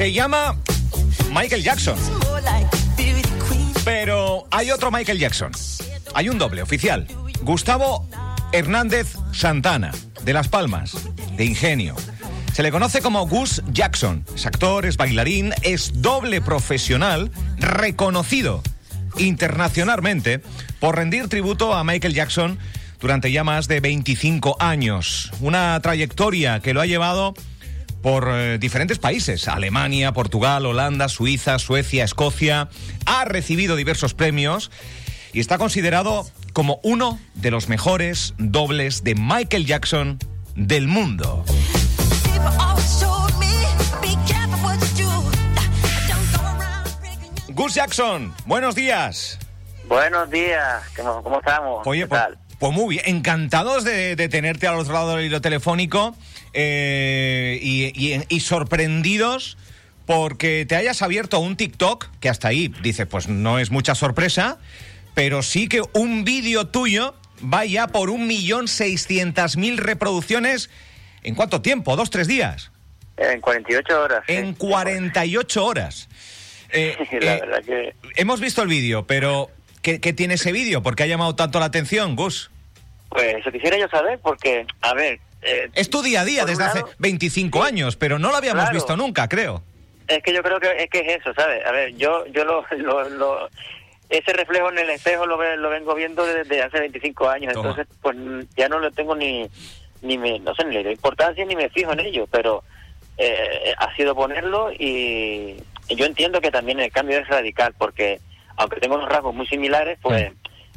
Se llama Michael Jackson. Pero hay otro Michael Jackson. Hay un doble oficial. Gustavo Hernández Santana, de Las Palmas, de Ingenio. Se le conoce como Gus Jackson. Es actor, es bailarín, es doble profesional, reconocido internacionalmente por rendir tributo a Michael Jackson durante ya más de 25 años. Una trayectoria que lo ha llevado por eh, diferentes países, Alemania, Portugal, Holanda, Suiza, Suecia, Escocia. Ha recibido diversos premios y está considerado como uno de los mejores dobles de Michael Jackson del mundo. Gus Jackson, buenos días. Buenos días, ¿cómo, cómo estamos? Oye, ¿Qué pues, tal? pues muy bien, encantados de, de tenerte al otro lado del hilo telefónico eh, y, y- y sorprendidos porque te hayas abierto un TikTok, que hasta ahí, dices, pues no es mucha sorpresa, pero sí que un vídeo tuyo va ya por un millón seiscientas mil reproducciones. ¿En cuánto tiempo? ¿Dos, tres días? En 48 horas. En 48 horas. Eh, La eh, verdad que hemos visto el vídeo, pero ¿qué, qué tiene ese vídeo? ¿Por qué ha llamado tanto la atención, Gus? Pues eso quisiera yo saber porque, a ver... eh, Es tu día a día desde hace lado, 25 sí, años, pero no lo habíamos claro. visto nunca, creo. Es que yo creo que es que es eso, ¿sabes? A ver, yo yo lo, lo, lo- ese reflejo en el espejo lo, lo vengo viendo desde hace 25 años, Toma. entonces pues ya no le tengo ni ni me no sé ni le doy importancia ni me fijo en ello, pero eh, ha sido ponerlo y, y yo entiendo que también el cambio es radical porque aunque tengo unos rasgos muy similares, pues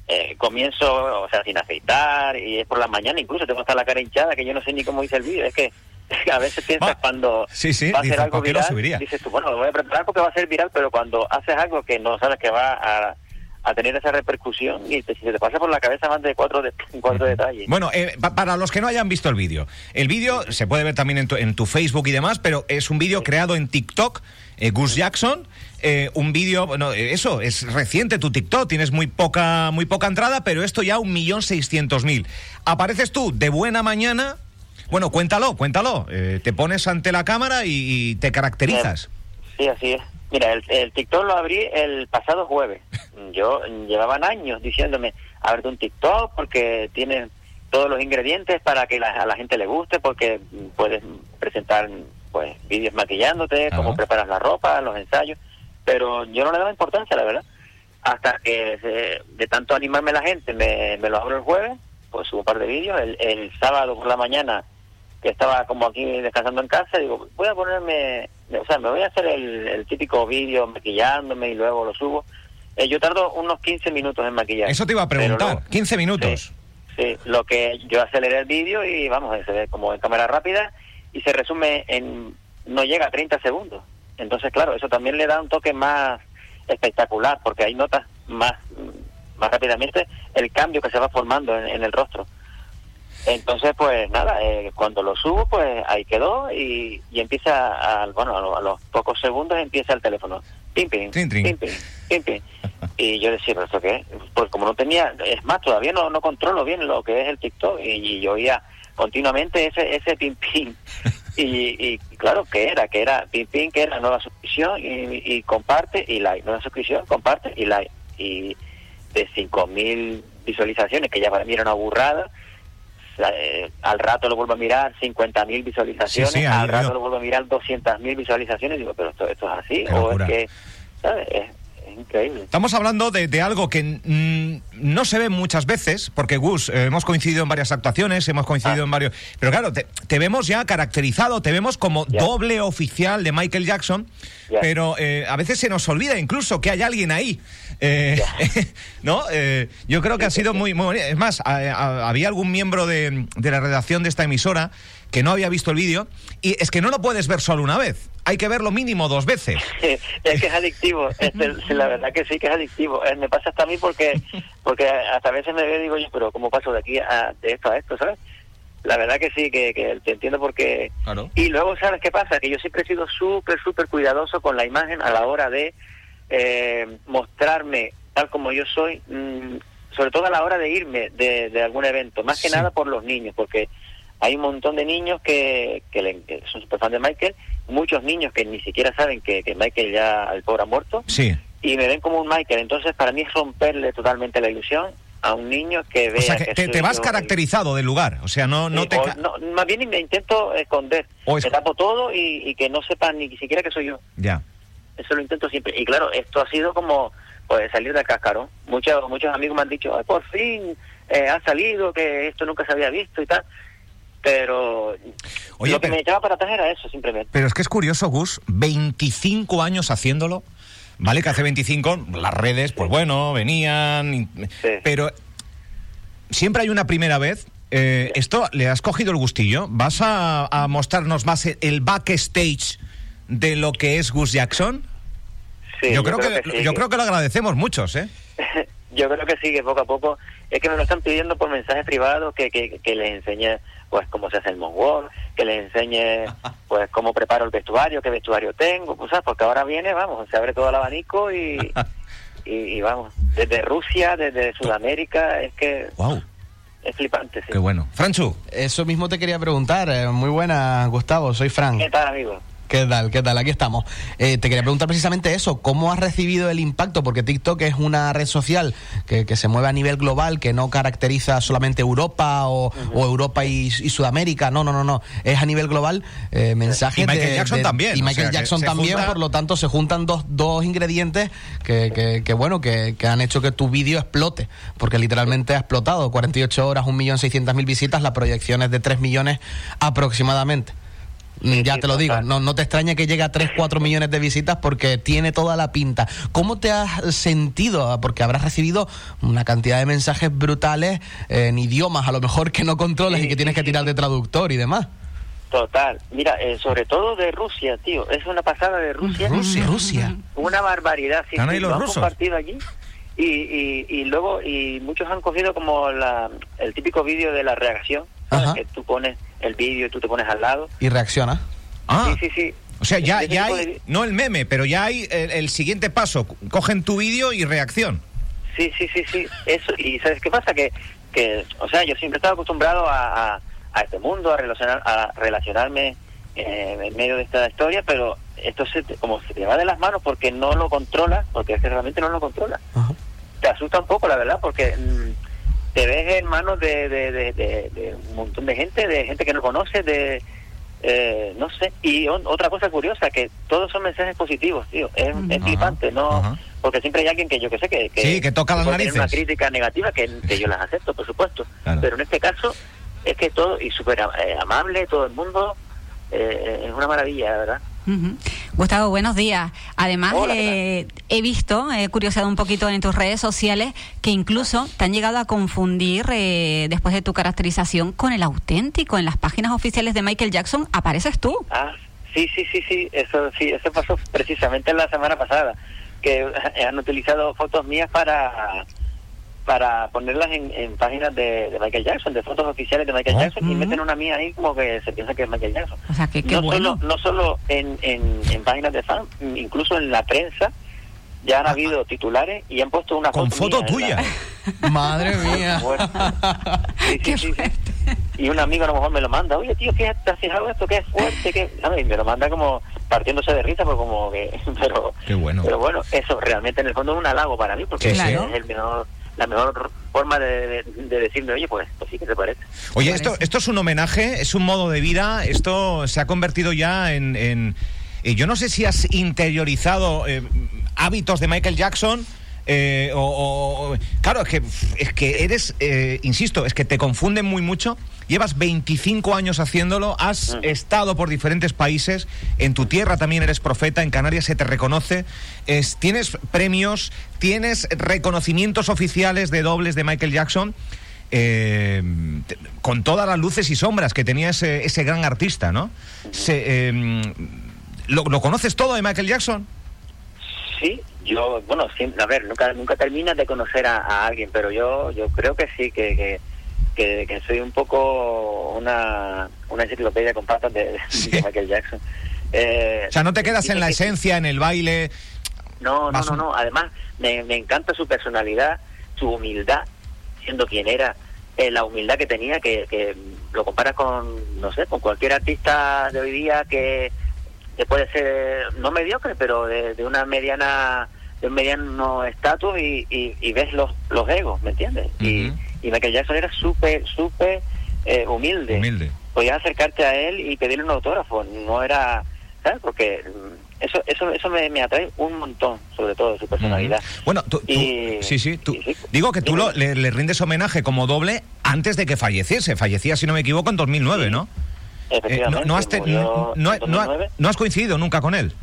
eh, comienzo, o sea, sin afeitar y es por la mañana incluso tengo hasta la cara hinchada que yo no sé ni cómo hice el vídeo, es que a veces piensas Ah, cuando sí, sí, va a ser algo ¿por qué lo viral, dices tú, bueno, lo voy a preparar porque va a ser viral, pero cuando haces algo que no sabes que va a, a tener esa repercusión y te, si se te pasa por la cabeza más de cuatro, de, cuatro detalles. Bueno, eh, pa- para los que no hayan visto el vídeo, el vídeo se puede ver también en tu, en tu Facebook y demás, pero es un vídeo creado en TikTok, eh, Gus Jackson. eh, un vídeo, bueno, eh, eso, es reciente tu TikTok, tienes muy poca, muy poca entrada, pero esto ya un millón seiscientos mil. Apareces tú de buena mañana, bueno, cuéntalo, cuéntalo, eh, te pones ante la cámara y, te caracterizas. Sí, así es. Mira, el, el TikTok lo abrí el pasado jueves. Yo llevaban años diciéndome, ábrete un TikTok porque tiene todos los ingredientes para que la- a la gente le guste, porque puedes presentar pues vídeos maquillándote, Ajá. cómo preparas la ropa, los ensayos, pero yo no le daba importancia, la verdad. Hasta que eh, de tanto animarme la gente, me, me lo abro el jueves, pues subo un par de vídeos. El, el sábado por la mañana que estaba como aquí descansando en casa, digo, voy a ponerme, o sea, me voy a hacer el, el típico vídeo maquillándome y luego lo subo. Eh, yo tardo unos 15 minutos en maquillar. Eso te iba a preguntar, luego- 15 minutos. Sí, lo que yo aceleré el vídeo y vamos, se ve como en cámara rápida y se resume en, no llega a 30 segundos. Entonces, claro, eso también le da un toque más espectacular porque ahí notas más, más rápidamente el cambio que se va formando en, en el rostro. Entonces, pues nada, eh, cuando lo subo, pues ahí quedó y, y empieza, a, bueno, a, lo- a los pocos segundos empieza el teléfono. Pim, pim, Trin, trin. pim, pim, pim, pim. Y yo decía, ¿pero esto qué es? Pues como no tenía, es más, todavía no, no controlo bien lo que es el TikTok y, y yo oía continuamente ese ese pim, pim. Y, y claro, que era? Que era pim, pim, que era nueva suscripción y, y comparte y like. Nueva suscripción, comparte y like. Y de 5.000 visualizaciones, que ya para mí era una burrada, eh, al rato lo vuelvo a mirar 50.000 visualizaciones, Sí, sí, ha al rato lo vuelvo a mirar 200.000 visualizaciones, digo, pero esto, esto es así, Qué o locura. es que, ¿sabes? Increíble. Estamos hablando de, de algo que no se ve muchas veces, porque Gus, eh, hemos coincidido en varias actuaciones, hemos coincidido Ah. en varios... Pero claro, te, te vemos ya caracterizado, te vemos como doble oficial de Michael Jackson, pero eh, a veces se nos olvida incluso que hay alguien ahí. Eh, ¿No? Yo creo que ha sido muy, muy bonito. Es más, a- a- había algún miembro de, de la redacción de esta emisora que no había visto el vídeo, y es que no lo puedes ver solo una vez, hay que verlo mínimo dos veces. es que es adictivo, este, la verdad que sí que es adictivo. Eh, me pasa hasta a mí porque porque hasta a veces me veo y digo, oye, pero ¿cómo paso de aquí a de esto a esto, sabes? La verdad que sí, que, que te entiendo porque... Claro. Y luego, ¿sabes qué pasa? Que yo siempre he sido súper, súper cuidadoso con la imagen a la hora de eh, mostrarme tal como yo soy, mm, sobre todo a la hora de irme de, de algún evento, más que Sí. nada por los niños, porque hay un montón de niños que, que, le- que son super fan de Michael, muchos niños que ni siquiera saben que, que Michael ya, el pobre ha muerto, Sí. y me ven como un Michael. Entonces, para mí es romperle totalmente la ilusión a un niño que vea O sea, que te, vas yo, caracterizado del lugar. O sea, no, no Sí, te... o no, más bien me intento esconder. O es- Me tapo todo y, y que no sepan ni siquiera que soy yo. Ya. Eso lo intento siempre. Y claro, esto ha sido como pues salir del cascarón. Muchos muchos amigos me han dicho, Ay, por fin eh, ha salido, que esto nunca se había visto y tal. Pero Oye, lo que pero- me echaba para atrás era eso, simplemente. Pero es que es curioso, Gus, 25 años haciéndolo. Vale, que hace 25 las redes, pues bueno, venían. Sí. Pero siempre hay una primera vez. Eh, ¿Esto le has cogido el gustillo? ¿Vas a, a mostrarnos más el- backstage de lo que es Gus Jackson? Sí, yo, creo que, sí, yo que- creo que lo agradecemos muchos, ¿eh? yo creo que sí, que poco a poco. Es que me lo están pidiendo por mensajes privados que, que, que les enseñe pues cómo se hace el moonwalk, que les enseñe pues cómo preparo el vestuario, qué vestuario tengo, pues, ¿sabes? porque ahora viene, vamos, se abre todo el abanico y, y, y vamos, desde Rusia, desde Sudamérica, es que ¡Wow! es flipante, sí. ¡Qué bueno! Franchu, Eso mismo te quería preguntar. eh, muy buena, Gustavo. Soy Fran. ¿Qué tal, amigo? ¿Qué tal? ¿Qué tal? Aquí estamos. Eh, te quería preguntar precisamente eso. ¿Cómo has recibido el impacto? Porque TikTok es una red social que, que se mueve a nivel global, que no caracteriza solamente Europa o, o Europa y, y Sudamérica. No, no, no, no. Es a nivel global. Eh, mensajes Y Michael de- Jackson de- también, Y o Michael sea, Jackson también. junta- Por lo tanto, se juntan dos, dos ingredientes que, que, que, bueno, que, que han hecho que tu vídeo explote. Porque literalmente ha explotado. 48 horas, 1.600.000 visitas. La proyección es de 3 millones aproximadamente. Ya sí, te lo digo, no, no te extraña que llegue a 3, 4 millones de visitas porque tiene toda la pinta. ¿Cómo te has sentido? Porque habrás recibido una cantidad de mensajes brutales en idiomas a lo mejor que no controlas Sí, y que tienes sí, que tirar sí. de traductor y demás. Total. Mira, eh, sobre todo de Rusia, tío. Es una pasada de Rusia. Rusia, Rusia. Una barbaridad. Sí, los han rusos. compartido allí. Y, y, y luego, y muchos han cogido como la, el típico vídeo de la reacción, que tú pones el vídeo y tú te pones al lado. Y reacciona. Ah, Sí, sí, sí. o sea, ya, ya hay, de- no el meme, pero ya hay el, el siguiente paso. Cogen tu vídeo y reacción. Sí, sí, sí, sí. Eso, y ¿sabes qué pasa? Que, que o sea, yo siempre he estado acostumbrado a, a, a este mundo, a, relacionar, a relacionarme eh, en medio de esta historia, pero esto se te- como se te va de las manos porque no lo controlas, porque es que realmente no lo controlas. Ajá. te asusta un poco, la verdad, porque mm, te ves en manos de, de, de- un montón de gente, de gente que no conoces, de... eh, no sé, y on- otra cosa curiosa, que todos son mensajes positivos, tío, es, es Ajá, flipante, ¿no? ajá. Porque siempre hay alguien que yo que sé que... que Sí, que toca las narices. una crítica negativa que, que yo las acepto, por supuesto, Claro. pero en este caso es que todo, y súper eh, amable, todo el mundo, eh, es una maravilla, la Ujú. Gustavo, buenos días. Además, Hola, ¿qué eh, he visto, he curioseado un poquito en tus redes sociales que incluso te han llegado a confundir eh, después de tu caracterización con el auténtico. En las páginas oficiales de Michael Jackson apareces tú. Ah, sí, sí, sí, sí, eso sí, eso pasó precisamente la semana pasada, que han utilizado fotos mías para para ponerlas en, en páginas de, de Michael Jackson, de fotos oficiales de Michael Oh. Jackson, y Ujú. meten una mía ahí como que se piensa que es Michael Jackson. O sea, que qué no bueno. solo no solo en, en, en páginas de fan, incluso en la prensa ya han habido titulares y han puesto una Ah, Con foto, foto mía tuya. la- Madre mía. Sí, Qué sí. Y un amigo a lo mejor me lo manda, oye tío, ¿te has fijado esto? que es fuerte? que ¿sabes? Y me lo manda como partiéndose de risa, pues como que... Pero, Qué bueno. pero bueno, eso realmente en el fondo es un halago para mí, porque es el mejor, la mejor forma de, de, de decirme, oye, pues, pues sí que te parece. Oye, esto, esto es un homenaje, es un modo de vida, esto se ha convertido ya en... en- eh, yo no sé si has interiorizado eh, hábitos de Michael Jackson. Eh, o, o- claro, es que, es que eres, eh, insisto, es que te confunden muy mucho. Llevas 25 años haciéndolo, has estado por diferentes países, en tu tierra también eres profeta, en Canarias se te reconoce, es, tienes premios, tienes reconocimientos oficiales de dobles de Michael Jackson eh, con todas las luces y sombras que tenía ese, ese gran artista, ¿no? Se, eh, ¿lo, lo conoces todo de Michael Jackson? Sí, yo, bueno, sí, a ver, nunca nunca terminas de conocer a, a alguien, pero yo yo creo que sí, que, que, que, que soy un poco una, una enciclopedia con patas de, de Sí. Michael Jackson. Eh, O sea, no te quedas en la esencia, en el baile. No, no, no, no. Además, me, me encanta su personalidad, su humildad, siendo quien era. eh, la humildad que tenía, que, que lo comparas con, no sé, con cualquier artista de hoy día que, que puede ser, no mediocre, pero de, de una mediana de un mediano estatus y, y, y ves los, los egos, ¿me entiendes? y, Ujú. y Michael Jackson era súper, súper eh, humilde. Humilde. Podías acercarte a él y pedirle un autógrafo, no era, ¿sabes? Porque mm, eso eso eso me, me atrae un montón, sobre todo su personalidad. Bueno, tú, tú- Y- sí, sí, tú- y sí. digo que tú lo- le, le rindes homenaje como doble antes de que falleciese. Fallecía, si no me equivoco, en 2009, Sí. ¿no? Eh, no, no has te- murió no- en no- no- 2009. no has coincidido nunca con él.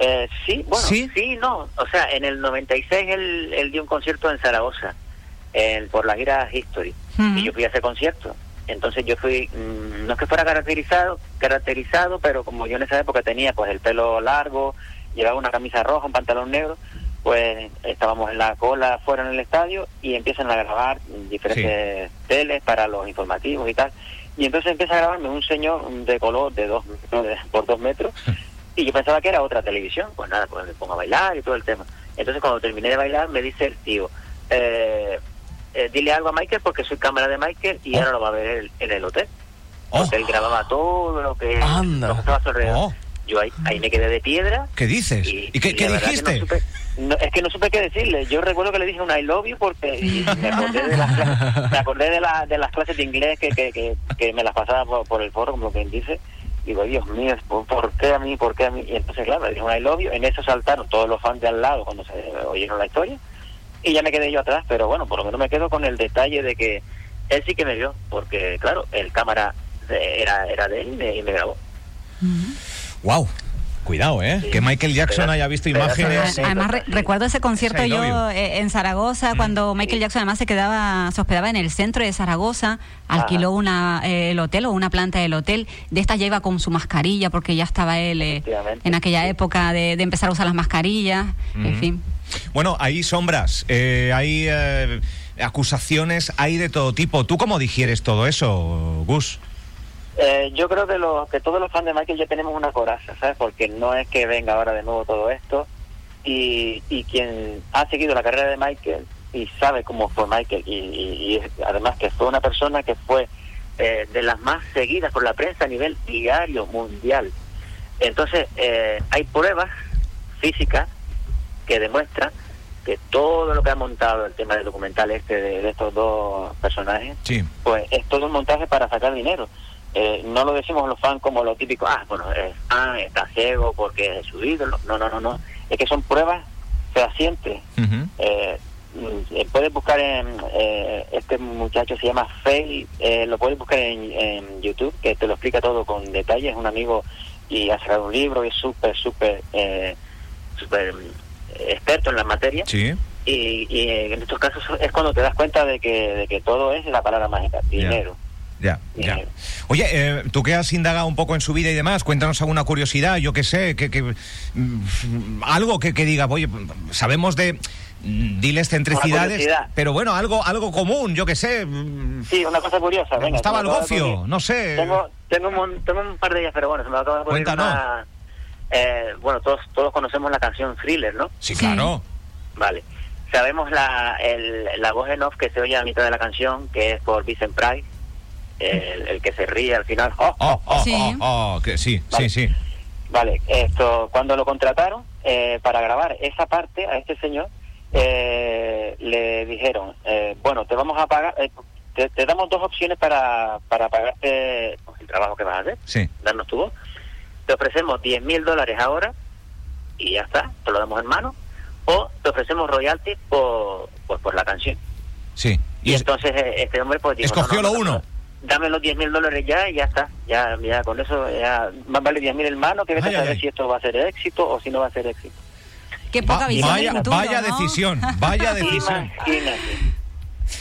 Eh, sí, bueno, ¿Sí? ¿Sí? no. O sea, en el 96 él, él dio un concierto en Zaragoza, en- por la gira History, y yo fui a ese concierto. Entonces yo fui, mm, no es que fuera caracterizado, caracterizado, pero como yo en esa época tenía pues el pelo largo, llevaba una camisa roja, un pantalón negro, pues estábamos en la cola fuera en el estadio y empiezan a grabar diferentes teles para los informativos y tal. Y entonces empieza a grabarme un señor de color de dos de- por dos metros y yo pensaba que era otra televisión. Pues nada, pues me pongo a bailar y todo el tema. Entonces cuando terminé de bailar me dice el tío, eh, eh, dile algo a Michael porque soy cámara de Michael y Oh. ahora lo va a ver en, en el hotel. Oh. Porque él grababa todo lo que, Anda. lo que estaba a su alrededor. Oh. Yo ahí, ahí me quedé de piedra ¿Qué dices? ¿Y, qué, verdad que dijiste? no supe- no, es que no supe qué decirle. Yo recuerdo que le dije un I love you porque me acordé de las clases, me acordé de, la- de las clases de inglés que, que, que, que me las pasaba por, por el foro, como quien dice. Digo, Dios mío, ¿por, qué a mí? ¿Por qué a mí? Y entonces, claro, le dije un I love. En eso saltaron todos los fans de al lado cuando se oyeron la historia. Y ya me quedé yo atrás, pero bueno, por lo menos me quedo con el detalle de que él sí que me vio, porque claro, el cámara era, era de él y me grabó. Wow. Cuidado, ¿eh? Sí. Que Michael Jackson haya visto imágenes. Además, re- recuerdo ese concierto yo you. eh, en Zaragoza, cuando Michael Jackson además se quedaba, se hospedaba en el centro de Zaragoza, alquiló Ajá. una, eh, el hotel o una planta del hotel. De esta ya iba con su mascarilla, porque ya estaba él eh, en aquella época de, de empezar a usar las mascarillas. En fin. Bueno, hay sombras, eh, hay eh, acusaciones, hay de todo tipo. ¿Tú cómo digieres todo eso, Gus? Eh, yo creo que, lo, que todos los fans de Michael ya tenemos una coraza, ¿sabes? Porque no es que venga ahora de nuevo todo esto. Y, y quien ha seguido la carrera de Michael y sabe cómo fue Michael, y, y- y además que fue una persona que fue eh, de las más seguidas por la prensa a nivel diario mundial. Entonces, eh, hay pruebas físicas que demuestran que todo lo que ha montado el tema del documental este de, de estos dos personajes Sí. pues es todo un montaje para sacar dinero. Eh, no lo decimos los fans como lo típico, ah, bueno, es fan, está ciego porque es su ídolo. No, no, no, no. Es que son pruebas fehacientes. Ujú. Eh, puedes buscar en, eh, este muchacho se llama Faye, eh, lo puedes buscar en, en YouTube, que te lo explica todo con detalle, es un amigo y ha sacado un libro y es súper, súper, eh, súper experto en la materia Sí. y, y en estos casos es cuando te das cuenta de que, de que todo es la palabra mágica, dinero. Ya, ya. Oye, eh, tú que has indagado un poco en su vida y demás, cuéntanos alguna curiosidad, yo qué sé, que, que, mm, algo que, que diga, oye, sabemos de mm, diles centricidades, pero bueno, algo algo común, yo qué sé. mm, Sí, una cosa curiosa. Venga, se el gofio, no sé. Tengo, tengo, un, tengo un par de ellas, pero bueno, se me acaba de Cuéntanos. una... eh, bueno, todos, todos conocemos la canción Thriller, ¿no? Sí, Sí. claro. Vale. Sabemos la, el, la voz en off que se oye a mitad de la canción, que es por Vincent Price, el, el que se ríe al final. ¡Oh, Oh, oh, Sí. oh, oh, que sí, Vale. sí, sí. Vale, esto, cuando lo contrataron eh, para grabar esa parte a este señor, eh, le dijeron, eh, bueno, te vamos a pagar, eh, te, te damos dos opciones para, para pagarte pues, el trabajo que vas a hacer, Sí. darnos tu voz. Te ofrecemos 10 mil dólares ahora y ya está, te lo damos en mano, o te ofrecemos royalties por, por, por la canción. Sí. Y, entonces eh, este hombre pues dijo, Escogió no, no, lo no, uno. Dame los 10 mil dólares ya y ya está. Ya, ya con eso, ya más vale 10 mil en mano que vete Ay, a saber ay. si esto va a ser éxito o si no va a ser éxito. Qué poca Va- visión vaya del futuro, vaya ¿no? decisión, vaya decisión. Imagínate.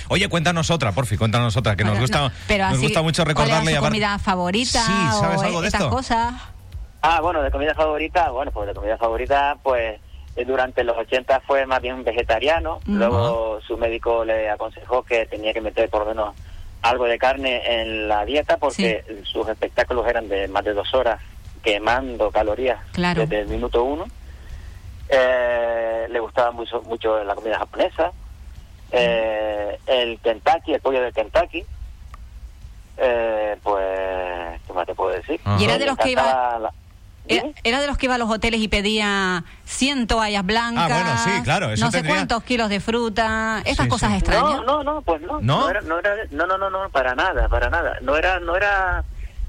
Oye, cuéntanos otra, porfi, cuéntanos otra, que nos gusta, no, pero nos así, gusta mucho ¿cuál recordarle y su aparte- comida favorita Sí, ¿sabes o algo de estas esto? cosas? Ah, bueno, de comida favorita, bueno, pues de comida favorita, pues eh, durante los 80 fue más bien vegetariano, luego su médico le aconsejó que tenía que meter por lo menos algo de carne en la dieta porque sus espectáculos eran de más de dos horas quemando calorías Claro. desde el minuto uno. Eh, le gustaba mucho, mucho la comida japonesa Eh, el Kentucky, el pollo del Kentucky. Eh, pues, ¿qué más te puedo decir? Y era de los que iba- la- Era, ¿Dime? era de los que iba a los hoteles y pedía 100 toallas blancas. Ah, bueno, sí, claro, eso No sé cuántos kilos de fruta. Esas Sí, cosas sí. extrañas. No, no, no, pues no. ¿No? era, no, era, no, no, no, no, para nada, para nada. No era, no era,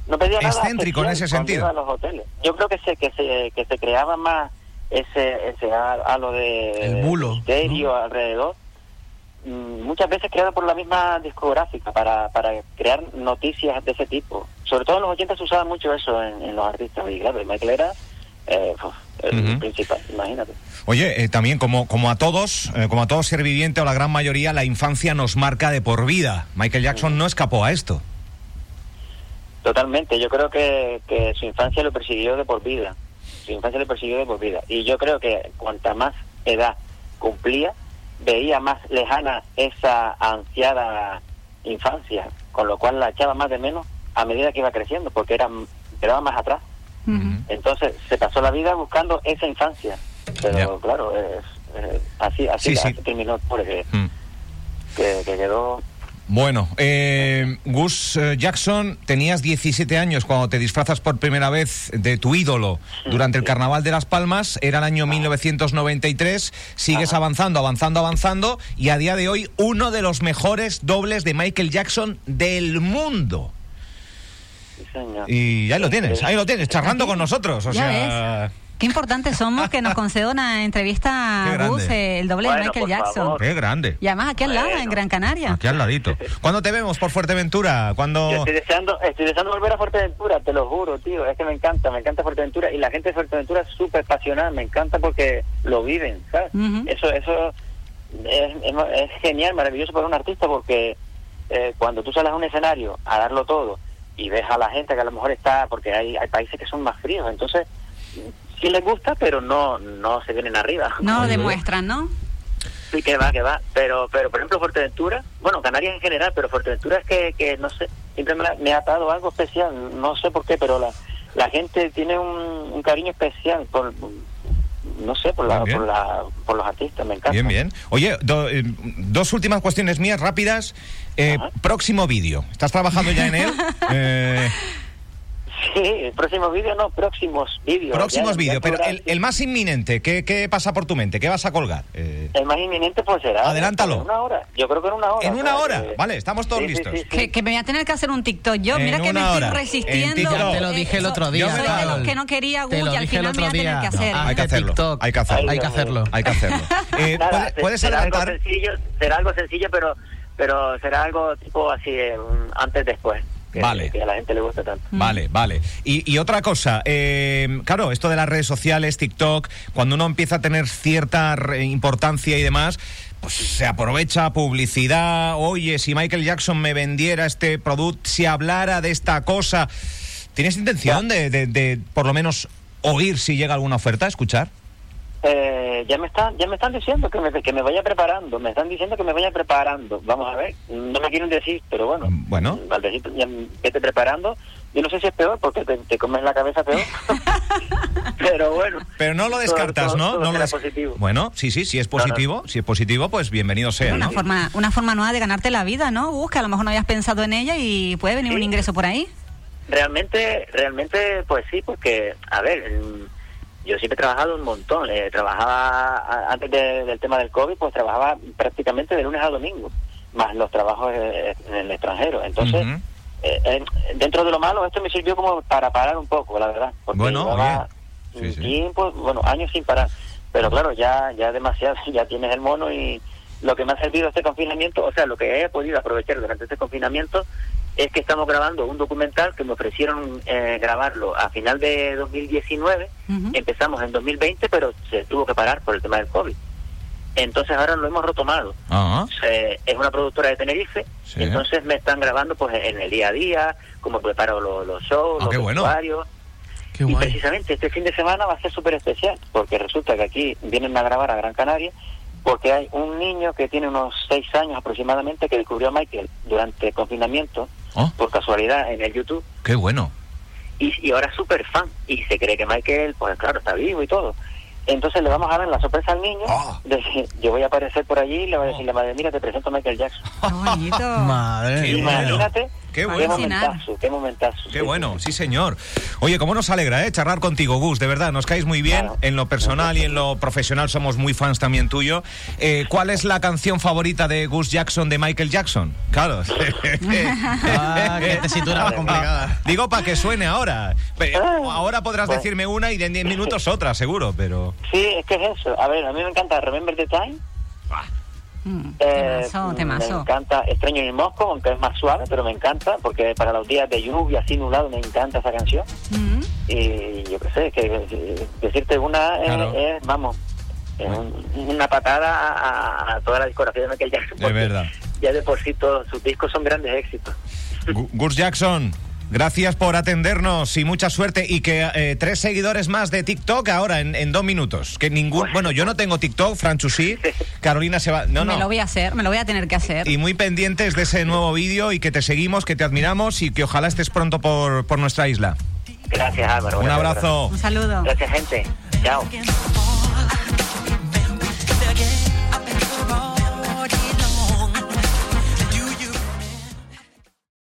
no pedía nada. Excéntrico en ese sentido. iba a los hoteles. Yo creo que se, que se, que se creaba más ese, ese halo de El bulo, misterio alrededor. Mm, Muchas veces creado por la misma discográfica para, para crear noticias de ese tipo. Sobre todo en los 80 se usaba mucho eso en, en los artistas. Y claro, Michael era eh, el principal, imagínate. Oye, eh, también como, como a todos, eh, como a todo ser viviente o la gran mayoría, la infancia nos marca de por vida. Michael Jackson no escapó a esto. Totalmente, yo creo que, que su infancia lo persiguió de por vida. Su infancia lo persiguió de por vida. Y yo creo que cuanta más edad cumplía, veía más lejana esa ansiada infancia, con lo cual la echaba más de menos a medida que iba creciendo, porque era quedaba más atrás. Entonces se pasó la vida buscando esa infancia. Pero claro, es, así, así, Sí, sí. así terminó, porque Mm. que, que quedó Bueno, eh, Gus eh, Jackson, tenías 17 años cuando te disfrazas por primera vez de tu ídolo durante el Carnaval de Las Palmas. Era el año 1993. Sigues avanzando, avanzando, avanzando. Y a día de hoy, uno de los mejores dobles de Michael Jackson del mundo. Sí, señor. Y ahí lo tienes, ahí lo tienes, charlando con nosotros. O Ya sea, Qué importantes somos que nos conceda una entrevista a. Gus, eh, el doble de Bueno, Michael por Jackson. favor. qué grande. Y además aquí al lado, Bueno. en Gran Canaria. Aquí al ladito. ¿Cuándo te vemos por Fuerteventura? Yo estoy deseando, estoy deseando volver a Fuerteventura, te lo juro, tío. Es que me encanta, me encanta Fuerteventura. Y la gente de Fuerteventura es súper apasionada, me encanta porque lo viven. Eso eso es, es, es genial, maravilloso para un artista porque eh, cuando tú sales a un escenario a darlo todo y ves a la gente que a lo mejor está, porque hay, hay países que son más fríos, entonces sí les gusta, pero no no se vienen arriba. No demuestran, ¿no? Sí, que va, que va. Pero, pero por ejemplo, Fuerteventura, bueno, Canarias en general, pero Fuerteventura es que, que no sé, siempre me, ha- me ha dado algo especial, no sé por qué, pero la, la gente tiene un, un cariño especial por, no sé, por, la, por, la, por los artistas, me encanta. Bien, bien. Oye, do- eh, dos últimas cuestiones mías rápidas. Eh, próximo vídeo. ¿Estás trabajando ya en él? Eh, Sí, el próximo vídeo, no, próximos vídeos. próximos vídeos, pero el, el más inminente, ¿qué, ¿qué pasa por tu mente? ¿Qué vas a colgar? Eh, El más inminente pues será... Adelántalo. En una hora, yo creo que en una hora. En una hora, que- vale, estamos todos Sí, listos. sí, sí. Que, que me voy a tener que hacer un TikTok yo. En Mira que me estoy resistiendo. Ya te lo dije el otro día, Soy de los Carol. que no quería lo y al final me voy a tener que hacer. No, hay que hacerlo. TikTok. Hay que hacerlo. Hay que hacerlo. Hay que hacerlo. Eh, Nada, ¿puede- se- ¿Puedes será adelantar? Algo sencillo, será algo sencillo, pero pero será algo tipo así, eh, un antes después. Que, Vale. que a la gente le gusta tanto. Vale, vale. Y, y otra cosa, eh, claro, esto de las redes sociales, TikTok, cuando uno empieza a tener cierta importancia y demás, pues se aprovecha publicidad. Oye, si Michael Jackson me vendiera este producto, si hablara de esta cosa, ¿tienes intención de, de- de, por lo menos oír si llega alguna oferta, escuchar? Eh, ya me están ya me están diciendo que me, que me vaya preparando, me están diciendo que me vaya preparando. Vamos a ver, no me quieren decir, pero bueno. Bueno. Al decir ya vete preparando, yo no sé si es peor porque te, te comes la cabeza peor. pero bueno. Pero no lo descartas, todo- ¿no? todo no lo des- positivo. Bueno, sí, sí, si es No, no. positivo, si es positivo, pues bienvenido sea, Una ¿no? forma, una forma nueva de ganarte la vida, ¿no? Que a lo mejor no habías pensado en ella y puede venir Sí. un ingreso por ahí. Realmente, realmente, pues sí, porque, a ver, mm, yo siempre he trabajado un montón. eh, trabajaba, antes de- del tema del COVID, pues trabajaba prácticamente de lunes a domingo, más los trabajos eh, en el extranjero. Entonces, eh, eh, dentro de lo malo, esto me sirvió como para parar un poco, la verdad. Porque Bueno, sí. tiempo, bueno, años sin parar. Pero claro, ya ya demasiado, ya tienes el mono y lo que me ha servido este confinamiento, o sea, lo que he podido aprovechar durante este confinamiento es que estamos grabando un documental que me ofrecieron eh, grabarlo a final de 2019. Ujú. Empezamos en 2020, pero se tuvo que parar por el tema del COVID. Entonces ahora lo hemos retomado. Eh, es una productora de Tenerife, Sí. entonces me están grabando pues en el día a día, cómo preparo lo- los shows, Ah, los bueno. Qué Y guay. precisamente este fin de semana va a ser súper especial, porque resulta que aquí vienen a grabar a Gran Canaria, porque hay un niño que tiene unos seis años aproximadamente que descubrió a Michael durante el confinamiento, Oh. por casualidad, en el YouTube, qué bueno. y, y ahora es súper fan, y se cree que Michael, pues claro, está vivo y todo. Entonces le vamos a dar la sorpresa al niño. De que yo voy a aparecer por allí y le voy a decir, la madre, mira, te presento a Michael Jackson. Qué bonito. Madre bueno. Qué Qué bueno. momentazo, qué momentazo. Qué sí, bueno, sí. sí señor. Oye, cómo nos alegra, ¿eh? Charlar contigo, Gus, de verdad, nos caes muy bien. Claro. En lo personal y en lo profesional somos muy fans también tuyo. Eh, ¿Cuál es la canción favorita de Gus Jackson de Michael Jackson? Claro. Ah, qué tesitura más complicada. Digo para que suene ahora. Pe- Ahora podrás Pues- decirme una y en 10 minutos otra, seguro, pero... Sí, es que es eso. A ver, a mí me encanta Remember the Time. Mm, Eh, temazo, Me temazo. encanta Extraño en Moscú, aunque es más suave, pero me encanta, porque para los días de lluvia, así nublado, me encanta esa canción. Mm. Y yo qué sé, que eh, decirte una es, Claro. es, vamos, es un- una patada a, a toda la discografía de Michael Jackson. De verdad. Ya de por sí todos sus discos son grandes éxitos. Gu- Gus Jackson, gracias por atendernos y mucha suerte. Y que eh, tres seguidores más de TikTok ahora en, en dos minutos. Que ningún. Bueno, yo no tengo TikTok, Franchu sí. Carolina se va. No, Me no. lo voy a hacer, me lo voy a tener que hacer. Y muy pendientes de ese nuevo vídeo y que te seguimos, que te admiramos y que ojalá estés pronto por, por nuestra isla. Gracias, Álvaro. Un abrazo. Un saludo. Gracias, gente. Chao.